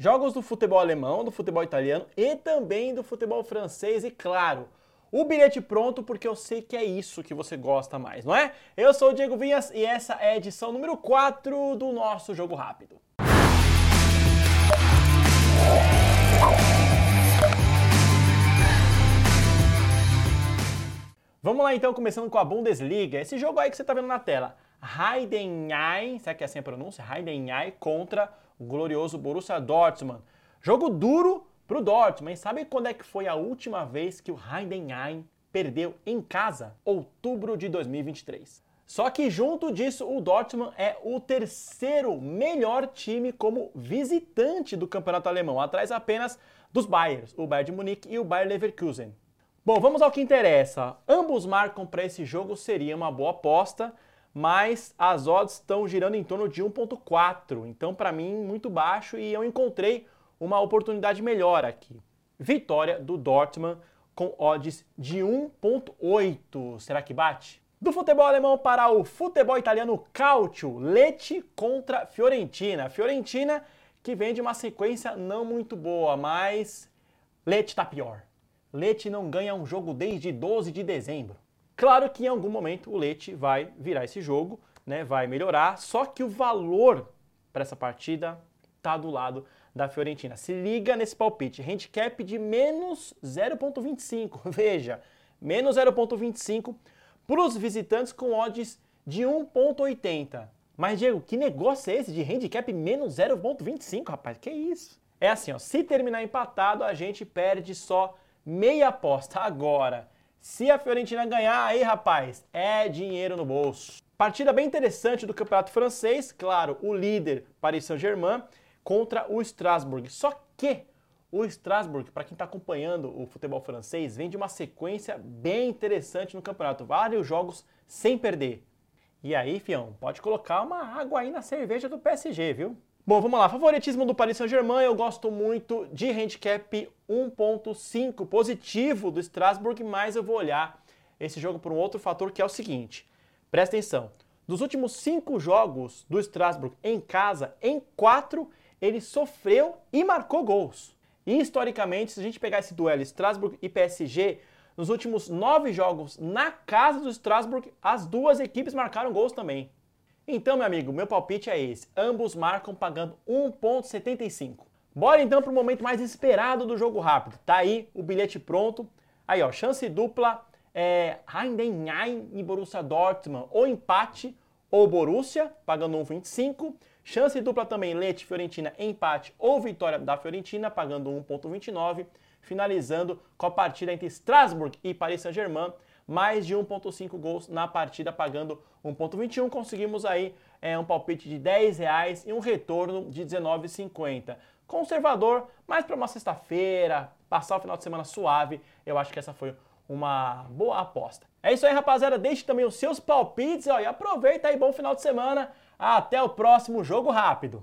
jogos do futebol alemão, do futebol italiano e também do futebol francês e claro, o bilhete pronto porque eu sei que é isso que você gosta mais, não é? Eu sou o Diego Vinhas e essa é a edição número 4 do nosso Jogo Rápido. Vamos lá então, começando com a Bundesliga. Esse jogo aí que você está vendo na tela. Heidenheim, será que é assim a pronúncia? Heidenheim contra o glorioso Borussia Dortmund. Jogo duro pro Dortmund. Sabe quando é que foi a última vez que o Heidenheim perdeu em casa? Outubro de 2023. Só que junto disso, o Dortmund é o terceiro melhor time como visitante do campeonato alemão, atrás apenas dos Bayers, o Bayern de Munique e o Bayer Leverkusen. Bom, vamos ao que interessa. Ambos marcam para esse jogo seria uma boa aposta, mas as odds estão girando em torno de 1.4. Então, para mim, muito baixo e eu encontrei uma oportunidade melhor aqui. Vitória do Dortmund com odds de 1.8. Será que bate? Do futebol alemão para o futebol italiano, Calcio, Lecce contra Fiorentina. Fiorentina que vem de uma sequência não muito boa, mas Lecce está pior. Leite não ganha um jogo desde 12 de dezembro. Claro que em algum momento o Leite vai virar esse jogo, né, vai melhorar, só que o valor para essa partida tá do lado da Fiorentina. Se liga nesse palpite, handicap de menos 0.25, veja, menos 0.25 para os visitantes com odds de 1.80. Mas Diego, que negócio é esse de handicap menos 0.25, rapaz? Que isso? É assim, ó, se terminar empatado, a gente perde só meia aposta. Agora, se a Fiorentina ganhar, aí rapaz, é dinheiro no bolso. Partida bem interessante do campeonato francês, claro, o líder Paris Saint-Germain contra o Strasbourg. Só que o Strasbourg, para quem está acompanhando o futebol francês, vem de uma sequência bem interessante no campeonato. Vários jogos sem perder. E aí, fião, pode colocar uma água aí na cerveja do PSG, viu? Bom, vamos lá. Favoritismo do Paris Saint-Germain, eu gosto muito de handicap 1.5 positivo do Strasbourg, mas eu vou olhar esse jogo por um outro fator que é o seguinte. Presta atenção. Dos últimos cinco jogos do Strasbourg em casa, em quatro ele sofreu e marcou gols. E historicamente, se a gente pegar esse duelo Strasbourg e PSG, nos últimos nove jogos na casa do Strasbourg, as duas equipes marcaram gols também. Então, meu amigo, meu palpite é esse. Ambos marcam pagando 1.75. Bora então para o momento mais esperado do jogo rápido. Tá aí o bilhete pronto. Aí, ó, chance dupla é Heidenheim e Borussia Dortmund, ou empate ou Borussia, pagando 1,25. Chance dupla também Leite Fiorentina, empate ou vitória da Fiorentina, pagando 1,29. Finalizando com a partida entre Strasbourg e Paris Saint-Germain, mais de 1.5 gols na partida, pagando 1.21. Conseguimos aí é, um palpite de 10 reais e um retorno de 19,50. Conservador, mas para uma sexta-feira, passar o final de semana suave, eu acho que essa foi uma boa aposta. É isso aí, rapaziada. Deixe também os seus palpites ó, e aproveita aí, bom final de semana. Até o próximo Jogo Rápido.